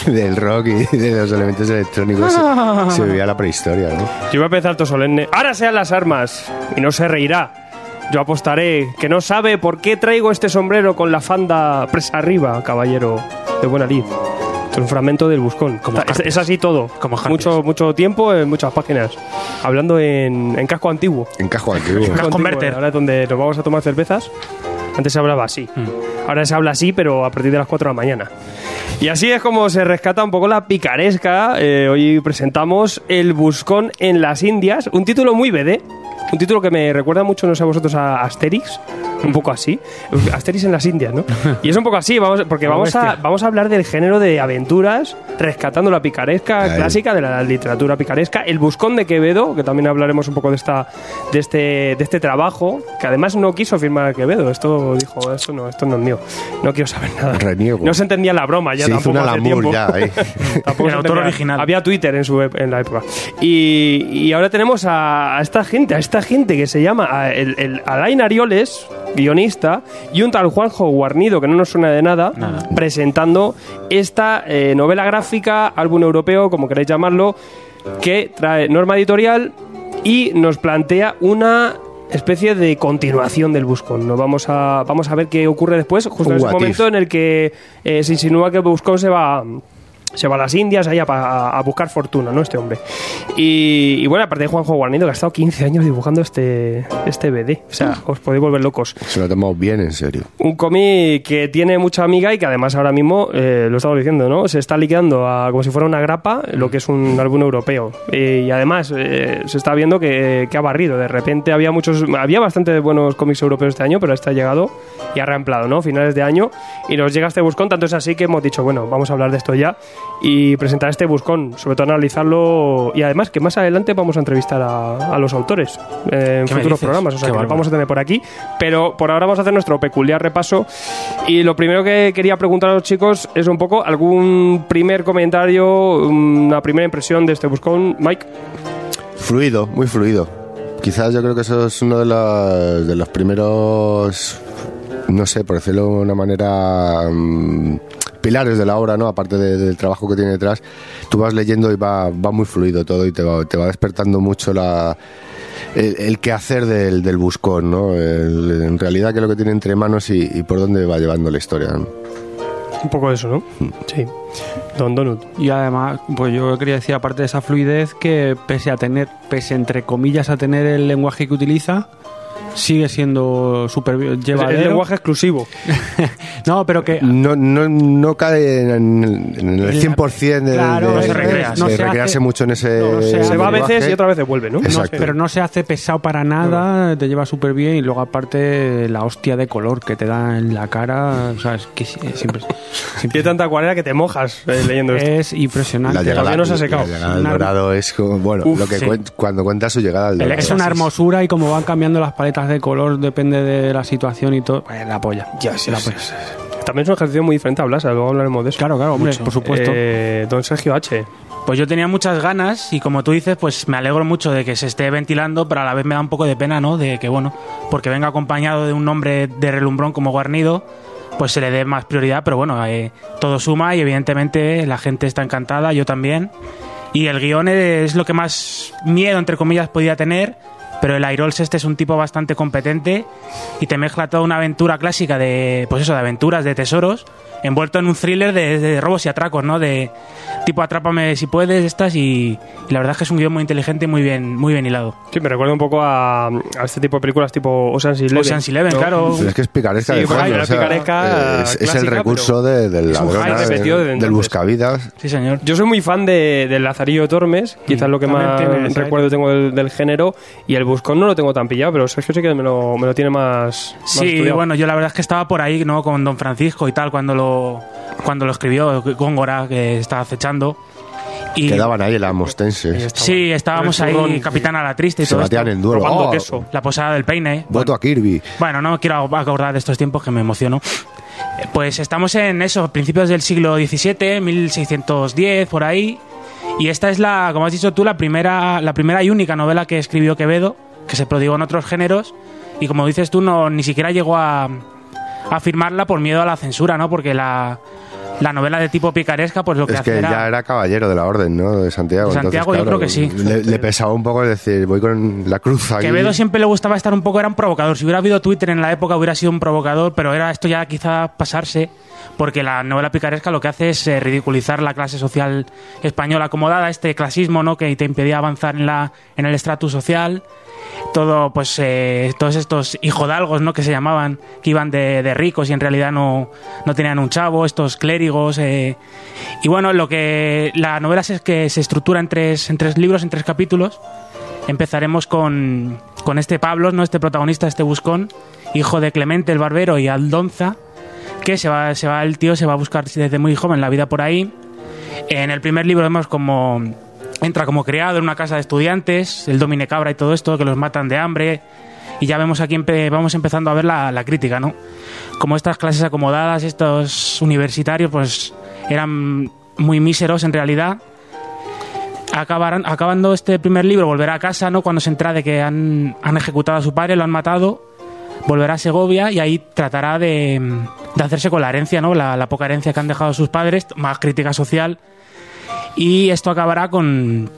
del rock y de los elementos electrónicos se, se vivía la prehistoria, ¿no? Yo iba a empezar todo solemne. Ahora sean las armas y no se reirá. Yo apostaré que no sabe por qué traigo este sombrero con la fanda presa arriba, caballero de buena lid. Es un fragmento del buscón. Como es, es así todo. Como mucho, mucho tiempo en muchas páginas. Hablando en, en casco antiguo. En cajo antiguo. Casco antiguo. Ahora es donde nos vamos a tomar cervezas. Antes se hablaba así. Mm. Ahora se habla así, pero a partir de las 4 de la mañana. Y así es como se rescata un poco la picaresca. Eh, hoy presentamos El Buscón en las Indias. Un título muy BD. Un título que me recuerda mucho, no sé a vosotros, a Asterix. Un poco así. Asterix en las Indias, ¿no? Y es un poco así, vamos, porque vamos a, vamos a hablar del género de aventuras, rescatando la picaresca Ahí. clásica de la literatura picaresca. El Buscón de Quevedo, que también hablaremos un poco de, esta, de, este, de este trabajo, que además no quiso firmar a Quevedo. Esto dijo, esto no, esto no es mío. No quiero saber nada. Reniego. No se entendía la broma ya Se hizo tampoco una hace lamur tiempo. ya ahí. Tampoco El autor original. Había Twitter en, su, en la época. Y, y ahora tenemos a, a esta gente, a esta gente que se llama a- el, el Alain Arioles, guionista, y un tal Juanjo Guarnido, que no nos suena de nada, Nada. presentando esta eh, novela gráfica, álbum europeo, como queréis llamarlo, que trae norma editorial y nos plantea una especie de continuación del Buscón. Nos vamos a vamos a ver qué ocurre después, justo en ese if. momento en el que eh, se insinúa que Buscón se va se va a las Indias allá pa- a, buscar fortuna, ¿no? Este hombre. Y, y bueno, aparte de Juanjo Guarnido, que ha estado 15 años dibujando este, este BD. O sea, os podéis volver locos. Se lo tomamos bien en serio. Un cómic que tiene mucha amiga y que además ahora mismo, eh, lo estamos diciendo, ¿no? Se está liquidando a, como si fuera una grapa lo que es un álbum europeo. Eh, y además eh, se está viendo que, que ha barrido. De repente había muchos, había bastante buenos cómics europeos este año, pero este ha llegado y ha reamplado, ¿no? Finales de año y nos llega este buscón. Tanto es así que hemos dicho, bueno, vamos a hablar de esto ya y presentar este buscón, sobre todo analizarlo y además que más adelante vamos a entrevistar a, a los autores eh, en ¿Qué me futuros programas. O sea, Qué que los vamos a tener por aquí. Pero por ahora vamos a hacer nuestro peculiar repaso. Y lo primero que quería preguntar a los chicos es un poco algún primer comentario, una primera impresión de este buscón. Mike, Fluido, muy fluido. Quizás yo creo que eso es uno de los, de los primeros, no sé, por decirlo de una manera, mm, pilares de la obra, ¿no? Aparte de- del trabajo que tiene detrás, tú vas leyendo y va, va muy fluido todo y te va, te va despertando mucho la, el, el quehacer del, del buscón, ¿no? El- en realidad qué es lo que tiene entre manos y, y por dónde va llevando la historia. ¿no? un poco de eso, ¿no? Sí. Don Donut. Y además, pues yo quería decir, aparte de esa fluidez, que pese a tener, pese entre comillas a tener el lenguaje que utiliza, sigue siendo súper Es llevadero. el lenguaje exclusivo. No, pero que No, no, no cae en, el- en el 100% de, Claro, de- no se de- recrea, de no se recrearse hace- mucho en ese no se- Se va a veces y otras veces vuelve, ¿no? Exacto. pero no se hace pesado para nada, te lleva súper bien y luego aparte la hostia de color que te da en la cara, o sea, es que siempre, Tiene tanta acuarela que te mojas eh, leyendo esto. es impresionante. La llegada, no se ha secado. la llegada al dorado es como, bueno, Uf, lo que sí. cuen- cuando cuenta su llegada al dorado. Es una hermosura y como van cambiando las paletas de color depende de la situación y todo, pues, la polla. Ya, la polla. También es un ejercicio muy diferente a Blasa, luego hablaremos de eso. Claro, claro, hombre, Mucho. por supuesto. Eh, don Sergio H. Pues yo tenía muchas ganas y como tú dices, pues me alegro mucho de que se esté ventilando, pero a la vez me da un poco de pena, ¿no? De que, bueno, porque venga acompañado de un nombre de relumbrón como Guarnido, pues se le dé más prioridad, pero bueno, eh, todo suma y evidentemente la gente está encantada, yo también. Y el guion es lo que más miedo, entre comillas, podía tener, pero el Airols este es un tipo bastante competente y te mezcla toda una aventura clásica de, pues eso, de aventuras, de tesoros, envuelto en un thriller de, de robos y atracos, ¿no? De tipo atrápame si puedes, estas, y, y la verdad es que es un guion muy inteligente y muy bien, muy bien hilado. Sí, me recuerda un poco a, a este tipo de películas tipo Ocean's Eleven. Ocean's Eleven, ¿no? claro. Es que es picaresca Sí, de bueno, fondo, la o sea, picaresca es, es el recurso de, del ladrón, ¿eh? del buscavidas. Sí, señor. Yo soy muy fan de, de Lazarillo Tormes, quizás lo que más recuerdo tengo del, del género, y el Buscón no lo tengo tan pillado, pero Sergio sí que me lo, me lo tiene más, más Sí, estudiado. bueno, yo la verdad es que estaba por ahí, ¿no? Con Don Francisco y tal, cuando lo, cuando lo escribió Góngora, que estaba acechando. Y, Quedaban ahí en la mostense. Sí, estábamos el ahí, zurrón. Capitán a la Triste y Se todo batían esto. en duelo. Oh, queso. La posada del peine. Voto a Kirby. Bueno, no me quiero acordar de estos tiempos que me emociono. Pues estamos en eso, principios del siglo XVII, 1610, por ahí. Y esta es la, como has dicho tú, la primera, la primera y única novela que escribió Quevedo, que se prodigó en otros géneros. Y como dices tú, no, ni siquiera llegó a, a firmarla por miedo a la censura, ¿no? Porque la, la novela de tipo picaresca, pues lo que Es hace que era... ya era caballero de la orden, ¿no? De Santiago. De Santiago, yo creo que sí. Le, le pesaba un poco decir, voy con la cruz aquí. Quevedo siempre le gustaba estar un poco, era un provocador. Si hubiera habido Twitter en la época hubiera sido un provocador, pero era esto ya quizá pasarse, porque la novela picaresca lo que hace es eh, ridiculizar la clase social española acomodada, este clasismo ¿no? que te impedía avanzar en, la, en el estratus social. Todo, pues, eh, todos estos hijodalgos, ¿no? Que se llamaban, que iban de, de ricos y en realidad no, no tenían un chavo, estos clérigos. eh. Y bueno, lo que la novela es que se estructura en tres, en tres libros, en tres capítulos. Empezaremos con, con este Pablo, ¿no? este protagonista, este buscón, hijo de Clemente el Barbero y Aldonza, que se va, se va, el tío se va a buscar desde muy joven la vida por ahí. En el primer libro vemos como entra como criado en una casa de estudiantes, el domine cabra y todo esto, que los matan de hambre. Y ya vemos aquí, vamos empezando a ver la, crítica, ¿no? Como estas clases acomodadas, estos universitarios, pues eran muy míseros en realidad acabarán, acabando este primer libro, volverá a casa, ¿no? Cuando se entera de que han, han ejecutado a su padre, lo han matado, volverá a Segovia y ahí tratará de, de hacerse con la herencia, ¿no? La poca herencia que han dejado sus padres, más crítica social. Y esto acabará con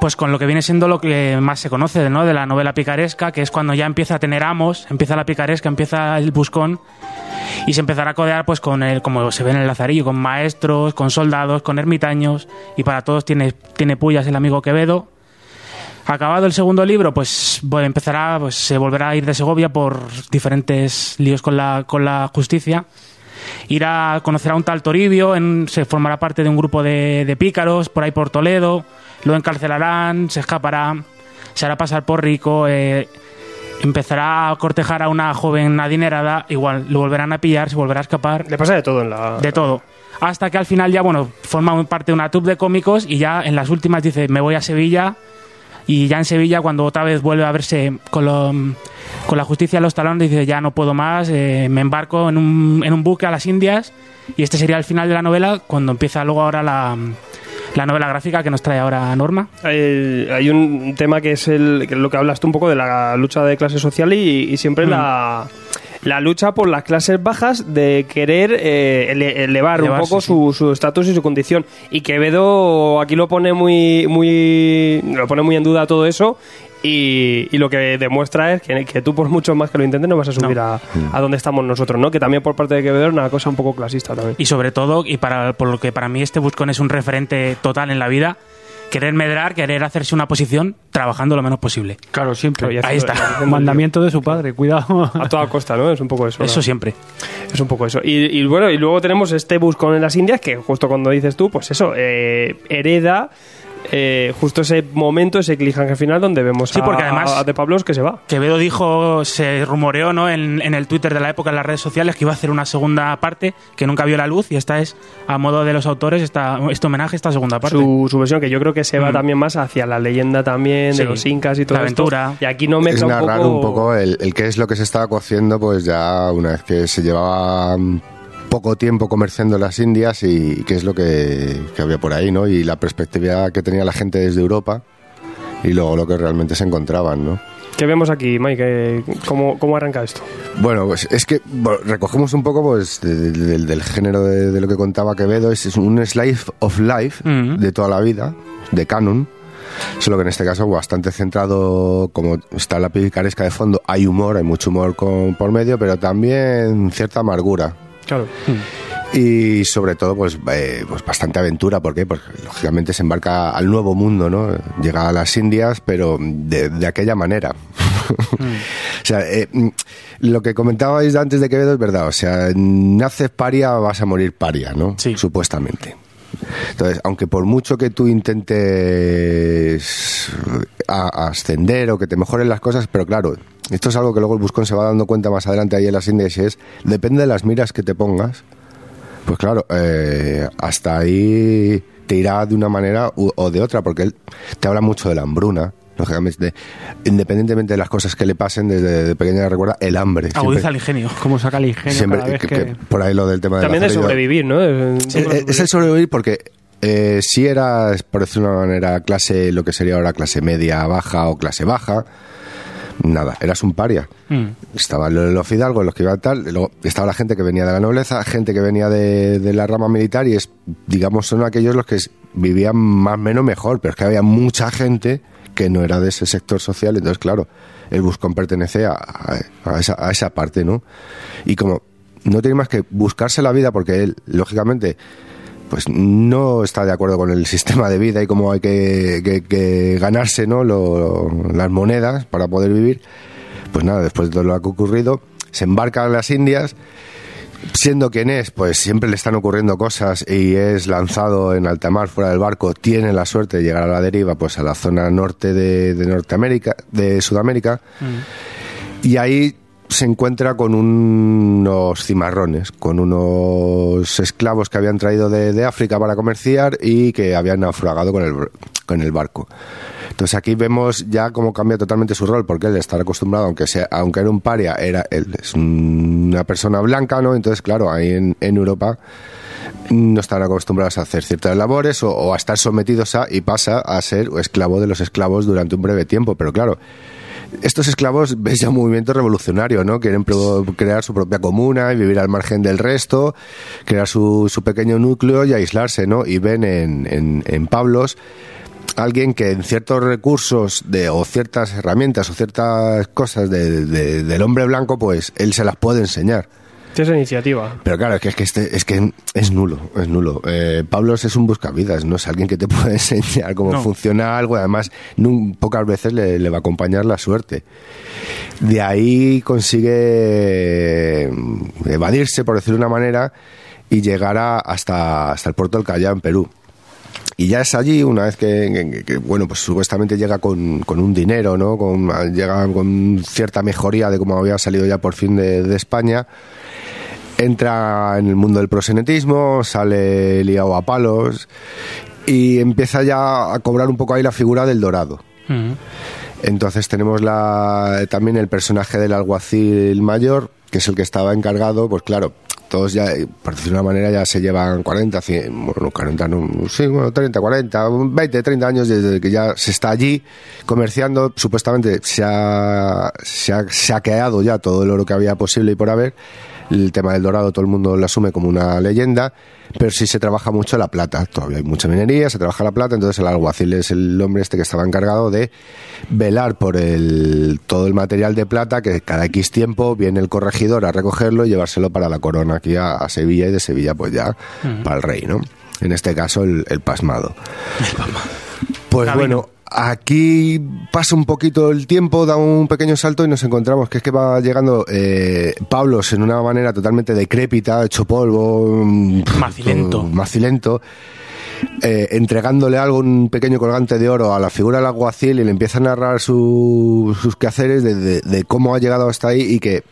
pues con lo que viene siendo lo que más se conoce ¿no? de la novela picaresca, que es cuando ya empieza a tener amos, empieza la picaresca, empieza el buscón y se empezará a codear pues con el, como se ve en el Lazarillo, con maestros, con soldados, con ermitaños y para todos tiene, tiene pullas el amigo Quevedo. Acabado el segundo libro, pues bueno, empezará, pues se volverá a ir de Segovia por diferentes líos con la, con la justicia. Irá a conocer a un tal Toribio, en- se formará parte de un grupo de, de pícaros por ahí por Toledo, lo encarcelarán, se escapará, se hará pasar por rico, eh, empezará a cortejar a una joven adinerada, igual lo volverán a pillar, se volverá a escapar, Le pasa de todo en la. de todo. Hasta que al final ya, bueno, forma parte de una troupe de cómicos y ya en las últimas dice, me voy a Sevilla. Y ya en Sevilla, cuando otra vez vuelve a verse con, lo- con la justicia en los talones, dice, ya no puedo más, eh, me embarco en un, en un buque a las Indias. Y este sería el final de la novela, cuando empieza luego ahora la, la novela gráfica que nos trae ahora Norma. Hay, hay un tema que es el, que lo que hablas tú un poco de la lucha de clase social y, y siempre la, la lucha por las clases bajas de querer eh, ele- elevar un poco sí. su su estatus y su condición. Y Quevedo aquí lo pone muy, muy, lo pone muy en duda todo eso. Y, y lo que demuestra es que, que tú por mucho más que lo intentes no vas a subir a, a donde estamos nosotros, ¿no? Que también por parte de Quevedo es una cosa un poco clasista también. Y sobre todo, y para, por lo que para mí este Buscón es un referente total en la vida, querer medrar, querer hacerse una posición trabajando lo menos posible. Claro, siempre. Ahí está. haciendo- Mandamiento de su padre, cuidado. A toda costa, ¿no? Es un poco eso. Eso ¿no? siempre. Es un poco eso. Y, y bueno, y luego tenemos este buscón en las Indias que justo cuando dices tú, pues eso, eh, hereda eh, justo ese momento, ese cliffhanger final donde vemos Sí, a, porque además- a De Pablos que se va. Quevedo dijo, se rumoreó ¿no? en, en el Twitter de la época, en las redes sociales, que iba a hacer una segunda parte que nunca vio la luz y esta es, a modo de los autores, esta, este homenaje a esta segunda parte. Su, su versión, que yo creo que se va Mm. también más hacia la leyenda también de los incas y todo La esto. aventura. Y aquí no es mezcla narrar un poco... un poco el, el qué es lo que se estaba cociendo, pues ya una vez que se llevaba mm, poco tiempo comerciando las Indias y, y qué es lo que, que había por ahí, ¿no? Y la perspectiva que tenía la gente desde Europa y luego lo que realmente se encontraban, ¿no? ¿Qué vemos aquí, Mike? Eh, ¿Cómo, cómo arranca esto? Bueno, pues es que bueno, recogemos un poco pues de- de- del- del género de, de lo que contaba Quevedo, es, es un slice of life Mm. de toda la vida, de canon, solo que en este caso bastante centrado, como está la picaresca de fondo, hay humor, hay mucho humor con- por medio, pero también cierta amargura. Claro. Y sobre todo, pues, eh, pues bastante aventura. ¿Por qué? Porque lógicamente se embarca al nuevo mundo, ¿no? Llega a las Indias, pero de, de aquella manera. o sea, eh, mm, lo que comentabais antes de Quevedo es verdad. O sea, naces paria, vas a morir paria, ¿no? Sí. Supuestamente. Entonces, aunque por mucho que tú intentes ascender o que te mejoren las cosas, pero claro, esto es algo que luego el buscón se va dando cuenta más adelante ahí en las Indias y es, depende de las miras que te pongas, pues claro, eh, hasta ahí te irá de una manera u- o de otra, porque él te habla mucho de la hambruna, lógicamente, independientemente de las cosas que le pasen, desde de pequeña recuerda el hambre. Agudiza el ingenio. Cómo saca el ingenio siempre- cada vez que- que... que por ahí lo del tema de También de Lazarillo- sobrevivir, ¿no? es el sobrevivir porque eh, si eras, por decirlo de una manera, clase, lo que sería ahora clase media baja o clase baja, nada, eras un paria. Mm. Estaban los, fidalgos, los que iban tal, luego estaba la gente que venía de la nobleza, gente que venía de, de la rama militar y es, digamos, son aquellos los que vivían más o menos mejor, pero es que había mucha gente que no era de ese sector social, entonces claro, el buscón pertenece a, a- a esa, a esa parte, ¿no? Y como no tiene más que buscarse la vida porque él, lógicamente, pues no está de acuerdo con el sistema de vida y cómo hay que, que- que ganarse ¿no? Lo- las monedas para poder vivir, pues nada, después de todo lo que ha ocurrido, se embarca en las Indias, siendo quien es, pues siempre le están ocurriendo cosas y es lanzado en alta mar fuera del barco, tiene la suerte de llegar a la deriva, pues a la zona norte de, de Norteamérica, de Sudamérica, y ahí se encuentra con unos cimarrones, con unos esclavos que habían traído de, África para comerciar y que habían naufragado con el, con el barco. Entonces aquí vemos ya cómo cambia totalmente su rol, porque él estar acostumbrado, aunque sea, aunque era un paria, era él es una persona blanca, ¿no? Entonces, claro, ahí en, Europa no están acostumbrados a hacer ciertas labores o a estar sometidos a y pasa a ser esclavo de los esclavos durante un breve tiempo. Pero claro, estos esclavos ya un movimiento revolucionario, ¿no? Quieren crear su propia comuna y vivir al margen del resto, crear su, su pequeño núcleo y aislarse, ¿no? Y ven en, en, en Pablos alguien que en ciertos recursos de, o ciertas herramientas o ciertas cosas de- de- del hombre blanco, pues él se las puede enseñar. Tienes iniciativa. Pero claro, es que, es que, este, es, que es nulo, es nulo. Eh, Pablos es un buscavidas, no es alguien que te puede enseñar cómo No. funciona algo, además nun- pocas veces le, le va a acompañar la suerte. De ahí consigue mm, evadirse, por decirlo de una manera, y llegar a- hasta, hasta el puerto del Callao, en Perú. Y ya es allí, una vez que, que- que, bueno, pues supuestamente llega con, con un dinero, ¿no? Con, llega con cierta mejoría de cómo había salido ya por fin de, de España. Entra en el mundo del prosenetismo, sale liado a palos y empieza ya a cobrar un poco ahí la figura del dorado. Mm. Entonces tenemos la, también el personaje del alguacil mayor, que es el que estaba encargado, pues claro, todos ya, eh, por decirlo de una manera, ya se llevan 40, 100, bueno, 40, no, sí, bueno, 30, 40, 20, 30 años desde que ya se está allí comerciando, supuestamente se ha, se ha saqueado ya todo el oro que había posible y por haber, el tema del dorado todo el mundo lo asume como una leyenda, pero sí se trabaja mucho la plata. Todavía hay mucha minería, se trabaja la plata, entonces el alguacil es el hombre este que estaba encargado de velar por el, todo el material de plata, que cada X tiempo viene el corregidor a recogerlo y llevárselo para la corona aquí a, a Sevilla y de Sevilla pues ya para el rey, ¿no? En este caso el, el pasmado. Pues Camino. bueno, aquí pasa un poquito el tiempo, da un pequeño salto y nos encontramos que es que va llegando eh, Pablos en una manera totalmente decrépita, hecho polvo, mm, Macilento. macilento, eh, entregándole algo, un pequeño colgante de oro a la figura del alguacil y le empieza a narrar su- sus quehaceres de, de- de cómo ha llegado hasta ahí y que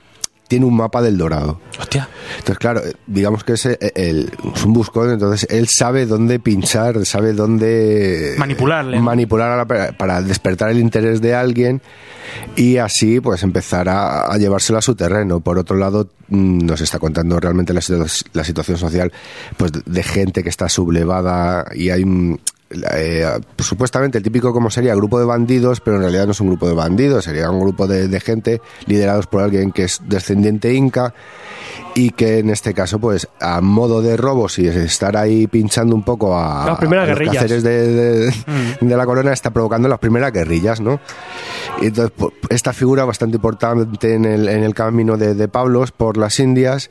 tiene un mapa del dorado. Hostia. Entonces, claro, eh, digamos que es, eh, el- es un buscón, entonces él sabe dónde pinchar, sabe dónde Manipularle, ¿no? manipular a la pe- para despertar el interés de alguien y así pues empezar a, a llevárselo a su terreno. Por otro lado, mm, nos está contando realmente la, la situación social pues de- gente que está sublevada y hay eh, supuestamente el típico como sería grupo de bandidos, pero en realidad no es un grupo de bandidos, sería un grupo de, de gente liderados por alguien que es descendiente inca y que en este caso pues a modo de robos y estar ahí pinchando un poco a, Las primeras a los guerrillas. quehaceres de, de- de la corona está provocando las primeras guerrillas, ¿no? Y entonces, pues, esta figura bastante importante en el, en el camino de, de Pablos por las Indias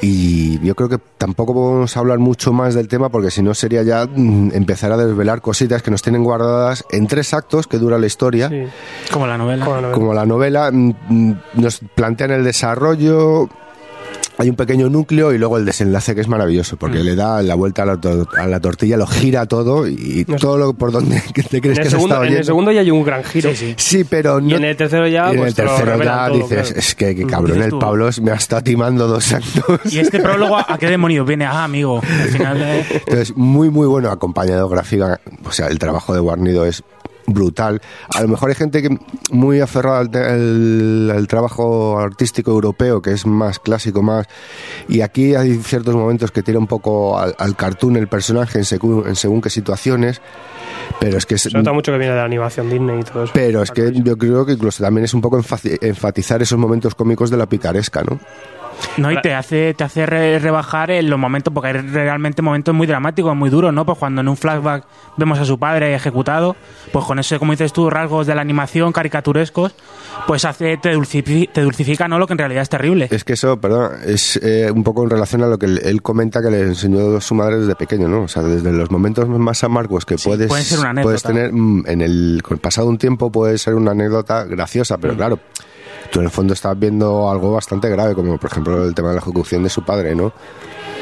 y yo creo que tampoco podemos hablar mucho más del tema porque si no sería ya mm, empezar a desvelar cositas que nos tienen guardadas en tres actos que dura la historia Sí. Como la novela. Como la novela. como la novela mm, mm, nos plantean el desarrollo hay un pequeño núcleo y luego el desenlace que es maravilloso porque Mm. le da la vuelta a la, tor- a la tortilla lo gira todo y No sé. todo lo por donde que te crees En que el, se segundo, en el segundo ya hay un gran giro. Sí, sí. sí pero no Y en el tercero ya, y en pues, el tercero ya todo, dices claro. es que, que Mm, cabrón dices el tú. Pablos me ha estado timando dos actos Y este prólogo, ¿a qué demonios viene? Ah, amigo. Al final. eh, Entonces, muy, muy bueno acompañado gráfica. O sea, el trabajo de Guarnido es brutal. A lo mejor hay gente que muy aferrada al, te- al- al trabajo artístico europeo, que es más clásico, más... Y aquí hay ciertos momentos que tira un poco al, al cartoon el personaje en según, en según qué situaciones. Pero es que Se nota mucho que viene de la animación Disney y todo eso. pero es que yo creo que incluso también es un poco enfatizar esos momentos cómicos de la picaresca, ¿no? No, y te hace, te hace re- rebajar en los momentos, porque hay realmente momentos muy dramáticos, muy duros, ¿no? Pues cuando en un flashback vemos a su padre ejecutado, pues con ese, como dices tú, rasgos de la animación caricaturescos, pues hace, te, dulcifi- te dulcifica, ¿no? Lo que en realidad es terrible. Es que eso, perdón, es eh, un poco en relación a lo que él, comenta que le enseñó su madre desde pequeño, ¿no? O sea, desde los momentos más amargos que Sí, puedes, pueden ser una anécdota. puedes tener mm, en el con el pasado un tiempo puede ser una anécdota graciosa, Mm. pero claro, tú en el fondo estás viendo algo bastante grave, como por ejemplo el tema de la ejecución de su padre, ¿no?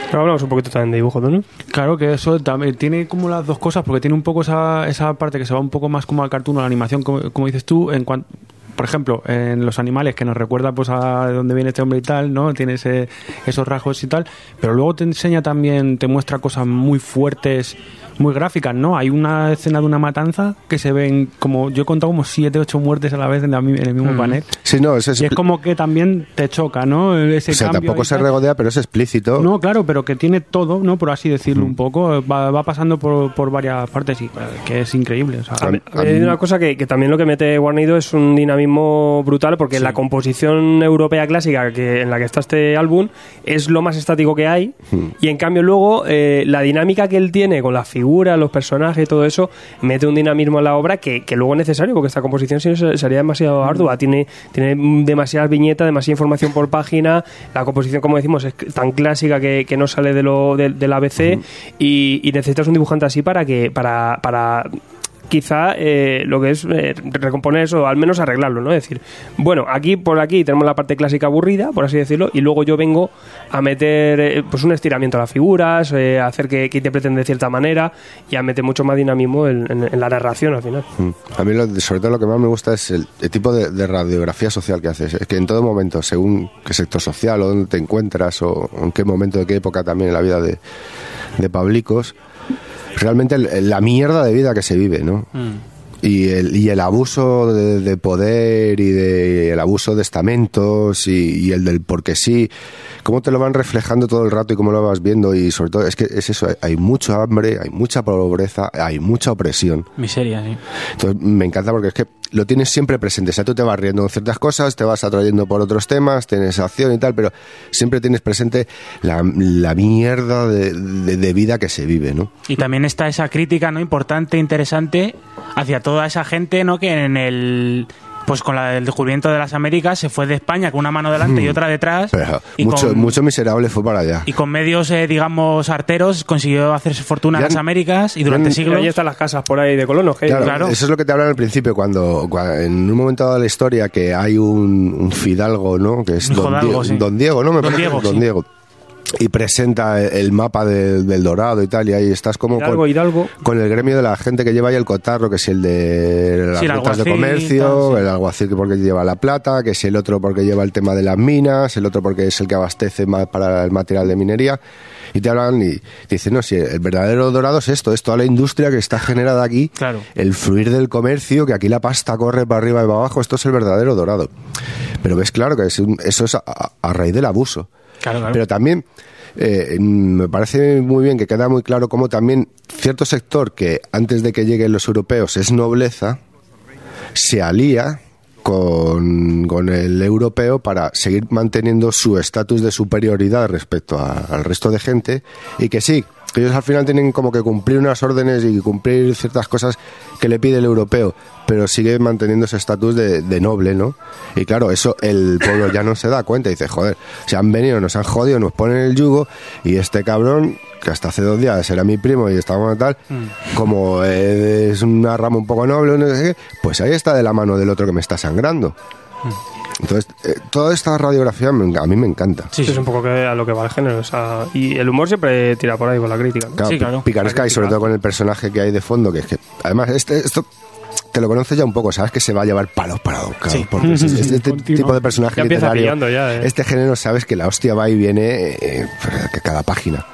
Pero hablamos un poquito también de dibujo, ¿no? Claro que eso también tiene como las dos cosas, porque tiene un poco esa, esa parte que se va un poco más como al cartoon o a la animación, como, como dices tú, en cuanto por ejemplo, en los animales, que nos recuerda pues a de dónde viene este hombre y tal, ¿no? Tiene ese- esos rasgos y tal, pero luego te enseña también, te muestra cosas muy fuertes, muy gráficas, ¿no? Hay una escena de una matanza que se ven como, yo he contado como siete, ocho muertes a la vez en, la el mismo panel. Sí, no, eso es, Y es como que también te choca, ¿no? Ese o sea, cambio tampoco se tal. regodea, pero es explícito. No, claro, pero que tiene todo, ¿no? Por así decirlo un poco. Va, va pasando por, por varias partes y eh, que es increíble. O sea, A mí- a hay una cosa que, que también lo que mete Guarnido es un dinamismo brutal porque la composición europea clásica que en la que está este álbum es lo más estático que hay y en cambio luego eh, la dinámica que él tiene con las figuras, los personajes y todo eso mete un dinamismo en la obra que, que luego es necesario porque esta composición si no se- sería demasiado ardua. Tiene, tiene mm, demasiadas viñetas, demasiada información por página. La composición como decimos es tan clásica que, que no sale de lo, de- del ABC y, y necesitas un dibujante así para que para, para quizá eh, lo que es eh, recomponer eso, al menos arreglarlo, ¿no? Es decir, bueno, aquí por aquí tenemos la parte clásica aburrida, por así decirlo, y luego yo vengo a meter eh, pues un estiramiento a las figuras, eh, a hacer que, que interpreten de cierta manera y a meter mucho más dinamismo en, la narración al final. Mm. A mí, lo- sobre todo, lo que más me gusta es el, tipo de, radiografía social que haces. Es que en todo momento, según qué sector social o dónde te encuentras o en qué momento, de qué época también en la vida de Pablicos, realmente la mierda de vida que se vive, ¿no? Y el, y el abuso de, de poder y de, el abuso de estamentos y, y el del porque sí, cómo te lo van reflejando todo el rato y cómo lo vas viendo y sobre todo es que es eso, hay, hay mucho hambre, hay mucha pobreza, hay mucha opresión. Miseria, sí. Entonces me encanta porque es que lo tienes siempre presente. O sea, tú te vas riendo en ciertas cosas, te vas atrayendo por otros temas, tienes acción y tal, pero siempre tienes presente la, la mierda de, de- de vida que se vive, ¿no? Y también está esa crítica, ¿no? Importante, interesante, hacia toda esa gente, ¿no? Que en el. Pues con la- el descubrimiento de las Américas se fue de España con una mano delante y otra detrás. Hmm. Pero y, mucho, con, mucho miserable fue para allá. y con medios, eh, digamos, arteros consiguió hacerse fortuna en las Américas y durante ya- Y siglos. ahí están las casas por ahí de colonos. Claro, claro. eso es lo que te hablan al principio, cuando, cua- en un momento dado de la historia que hay un, un fidalgo, ¿no? Que es don, jodalgo, Diego, sí. don Diego, ¿no? Me Don Diego, don sí. Diego. Y presenta el mapa de- del Dorado y tal, y ahí estás como Hidalgo, con, Hidalgo. con el gremio de la gente que lleva ahí el cotarro, que si el de las Sí, el rutas de comercio, tal, sí. el alguacil que porque lleva la plata, que si el otro porque lleva el tema de las minas, el otro porque es el que abastece más para el material de minería. Y te hablan y te dicen, no, si el verdadero dorado es esto, es toda la industria que está generada aquí, Claro. el fluir del comercio, que aquí la pasta corre para arriba y para abajo, esto es el verdadero dorado. Pero ves claro que es un- eso es a raíz del abuso. Pero también eh, me parece muy bien que queda muy claro cómo también cierto sector que antes de que lleguen los europeos es nobleza, se alía con, con el europeo para seguir manteniendo su estatus de superioridad respecto al resto de gente y que sí, ellos al final tienen como que cumplir unas órdenes y cumplir ciertas cosas que le pide el europeo, pero sigue manteniendo ese estatus de, de noble, ¿no? Y claro, eso el pueblo ya no se da cuenta y dice, joder, se han venido, nos han jodido, nos ponen el yugo y este cabrón, que hasta hace dos días era mi primo y estábamos tal, como es una rama un poco noble, no sé qué, pues ahí está de la mano del otro que me está sangrando. Entonces, eh, toda esta radiografía me- a mí me encanta. Sí, Es sí. un poco que a lo que va el género. o sea, y el humor siempre tira por ahí con la crítica. ¿no? Claro, Sí, claro. pi- picaresca y sobre todo con el personaje que hay de fondo, que es que, además, este, esto te lo conoces ya un poco, sabes que se va a llevar palos para claro, Sí. porque es, es este Continuo. tipo de personaje Ya literario, ya, eh. este género sabes que la hostia va y viene eh, que cada página.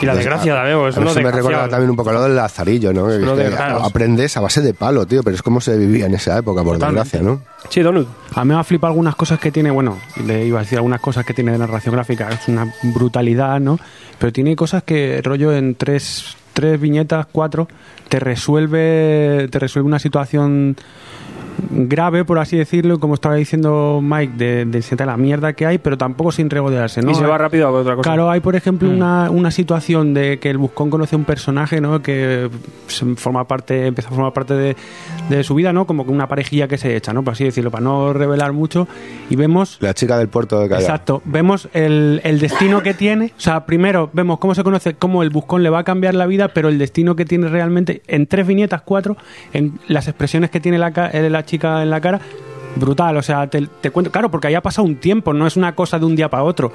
Y la desgracia también, porque es A uno eso me recuerda también un poco lo del lazarillo, ¿no? Que que aprendes a base de palo, tío, pero es como se vivía en esa época, por Totalmente. desgracia, ¿no? Sí, Donut. A mí me ha flipado algunas cosas que tiene, bueno, le iba a decir algunas cosas que tiene de narración gráfica, es una brutalidad, ¿no? Pero tiene cosas que rollo en tres tres viñetas, cuatro, te resuelve, te resuelve una situación grave, por así decirlo, como estaba diciendo Mike, de, de sentar la mierda que hay, pero tampoco sin regodearse, ¿no? Y se va rápido a otra cosa. Claro, hay por ejemplo una, una situación de que el buscón conoce a un personaje, ¿no? Que se forma parte, empieza a formar parte de, de su vida, ¿no? Como que una parejilla que se echa, ¿no? Por así decirlo, para no revelar mucho. Y vemos La chica del puerto de Callao. Exacto, vemos el, el destino que tiene. O sea, primero vemos cómo se conoce, cómo el buscón le va a cambiar la vida, pero el destino que tiene realmente en tres viñetas, cuatro, en las expresiones que tiene la, eh, la chica en la cara. Brutal, o sea, te, te cuento, claro, porque ahí ha pasado un tiempo, no es una cosa de un día para otro.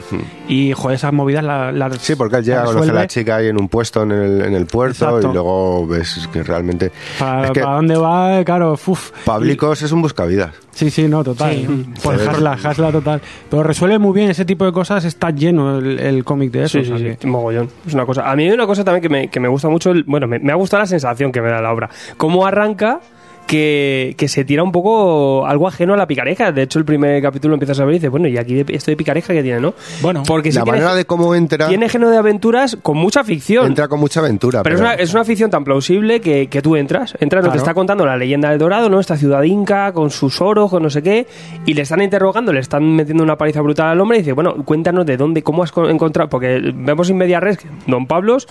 Y, joder, esas movidas las. las- Sí, porque él llega a conocer a la chica ahí en un puesto en el, en el puerto Exacto. y luego ves que realmente... Para, es que para dónde va, claro, uf. Pablicos es un buscavidas. Sí, sí, no, total. Sí. Por Joder. hasla, hasla total. Pero resuelve muy bien ese tipo de cosas, está lleno el, el cómic de eso. Sí, o sea sí, que- sí, mogollón. Es una cosa. A mí hay una cosa también que me, que me gusta mucho. el- bueno, me, me ha gustado la sensación que me da la obra. Cómo arranca. Que, que se tira un poco algo ajeno a la picareja. De hecho, el primer capítulo empiezas a ver y dices, bueno, y aquí de- esto de picareja que tiene, ¿no? Bueno, porque sí la tiene- manera de cómo entra, tiene género de aventuras con mucha ficción. entra con mucha aventura. Pero, es, una, es una ficción tan plausible que, que tú entras. Entras, no te está contando la leyenda del Dorado, ¿no? Esta ciudad inca con sus oros, con no sé qué. Y le están interrogando, le están metiendo una paliza brutal al hombre y dice, bueno, cuéntanos de dónde, cómo has co- encontrado. Porque vemos en media res que Don Pablos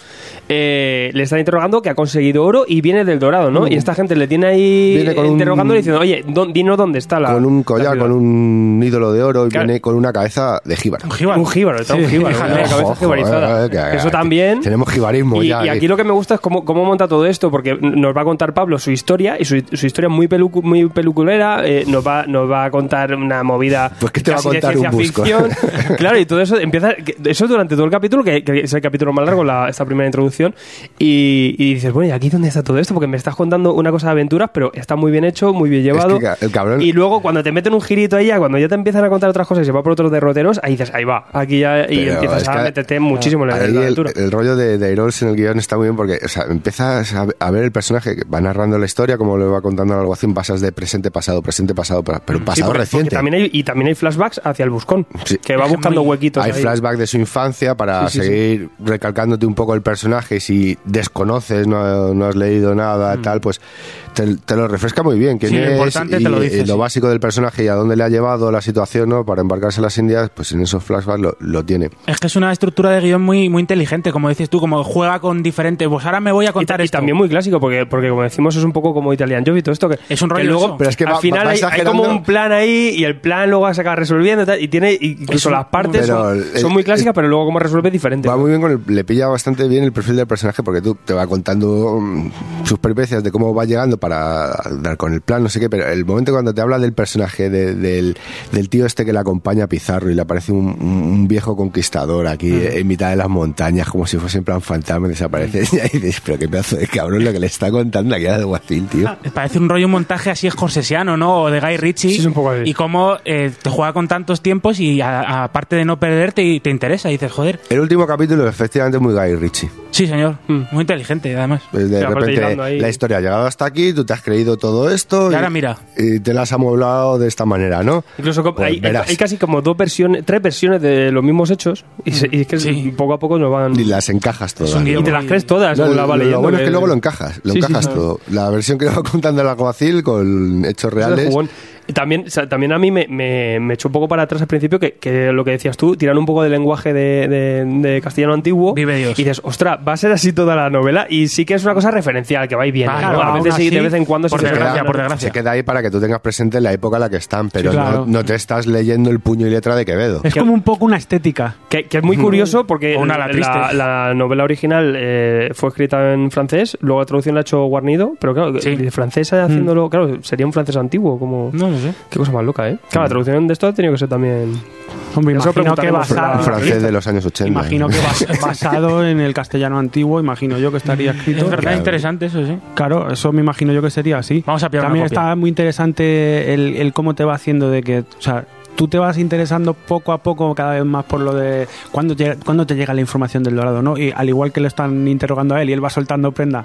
eh, le están interrogando que ha conseguido oro y viene del Dorado, ¿no? Y esta gente le tiene ahí Mm. Viene con un- interrogando y diciendo, oye, ¿dó- dinos dónde está la. con un la collar, ciudad". con un ídolo de oro y Claro. viene con una cabeza de jíbaro. un jíbaro. Un jíbaro, está un Sí, jíbaro, fíjate. una cabeza jibarizada. eh, que- Eso también. tenemos jibarismo y, ya, y eh. aquí lo que me gusta es cómo, cómo monta todo esto, porque nos va a contar Pablo su historia, y su, su historia muy, pelucu- muy peluculera, eh, nos, va, nos va a contar una movida Pues que te va a casi de contar un busco. ficción. claro, y todo eso empieza. Eso durante todo el capítulo, que, que es el capítulo más largo, la, esta primera introducción, y, y dices, bueno, ¿y aquí dónde está todo esto? Porque me estás contando una cosa de aventuras, pero está muy bien hecho, muy bien llevado. que el cabrón- Y luego cuando te meten un girito ahí, ya, cuando ya te empiezan a contar otras cosas y se va por otros derroteros, ahí dices, ahí va, aquí ya, y Pero empiezas a que meterte muchísimo en la, Ahí la el, aventura. el rollo de, de Erols en el guion está muy bien porque o sea, empiezas a, a ver el personaje que va narrando la historia, como le va contando al alguacil, pasas de presente, pasado, presente, pasado, pa- pero Sí, pasado porque reciente. también hay, y también hay flashbacks hacia el buscón, Sí. que va buscando huequitos. Hay ahí. flashback de su infancia para Sí, sí, seguir recalcándote un poco el personaje y si desconoces, no, no has leído nada, tal, pues te, te lo refresca muy bien. quién Sí, lo es importante y, te lo y dice, lo sí. básico del personaje y a dónde le ha llevado la situación ¿no? para embarcarse a las Indias, pues en esos flashbacks lo, lo tiene. Es que es una estructura de guion muy, muy inteligente, como dices tú, como juega con diferentes. Pues ahora me voy a contar ta- y esto. también muy clásico, porque, porque como decimos, es un poco como Italian Job y todo esto. Que, Es un que rollo luego, eso. Pero es que al va- final va hay, hay como un plan ahí y el plan luego se acaba resolviendo y tal, y tiene incluso un- las partes pero son, el- son muy el- clásicas, pero luego como resuelve es diferente. Va muy bien con el, le pilla bastante bien el perfil del personaje porque tú te va contando mm, sus peripecias de cómo va llegando para dar con el plan, no sé qué, pero el momento cuando te habla del personaje de- del, del tío este que le acompaña a Pizarro y le aparece un, viejo conquistador aquí en mitad de las montañas como si fuese en plan fantasma y desaparece y ahí dices, pero qué pedazo de cabrón lo que le está contando aquí al alguacil, tío. Parece un rollo un montaje así escorsesiano, ¿no? O de Guy Ritchie. Sí, es un poco así. Y cómo eh, te juega con tantos tiempos y aparte de no perderte, y te interesa. Y dices, joder, El último capítulo efectivamente muy Guy Ritchie. sí, señor. Mm. Muy inteligente, además. Pues de repente ahí. la historia ha llegado hasta aquí, tú te has creído todo esto Y ahora mira. y te la has amoblado de esta manera, ¿no? Incluso Pues hay, verás. hay casi como dos versiones, tres versiones de los mismos hechos y, se- y es que Sí. poco a poco nos van... Y las encajas todas. Guión Y te las crees todas, No, la lo, bueno es que luego lo encajas, lo Sí, encajas sí. todo. La versión que va contando el alguacil con hechos es reales. También, o sea, también a mí me, me, me echó un poco para atrás al principio que, que lo que decías tú, tiran un poco del lenguaje de, de- de castellano antiguo. Vive Dios. Y dices, ostras, va a ser así toda la novela. Y sí que es una cosa referencial, que va y viene. Claro, ¿no? A veces sí, así, de vez en cuando por se desgracia, queda- por desgracia. Se queda ahí para que tú tengas presente la época en la que están, pero Sí, claro. no, no te estás leyendo el puño y letra de Quevedo. Es Que- como un poco una estética. Que, que es muy curioso porque una la, la novela original eh, fue escrita en francés, luego la traducción la ha hecho Guarnido, pero claro, Sí. de francés haciéndolo, claro, sería un francés antiguo, como... No sé. Qué cosa más loca, ¿eh? Claro, la traducción de esto ha tenido que ser también... Hombre, Eso imagino que basado, francés de los años 80. imagino que bas- basado en el castellano antiguo, imagino yo que estaría escrito. Es verdad, Claro. interesante eso, sí. Claro, eso me imagino yo que sería así. Vamos a pillar También una copia. está muy interesante el, el cómo te va haciendo de que, o sea, tú te vas interesando poco a poco cada vez más por lo de cuándo te, cuándo te llega la información del dorado, ¿no? Y al igual que le están interrogando a él y él va soltando prenda,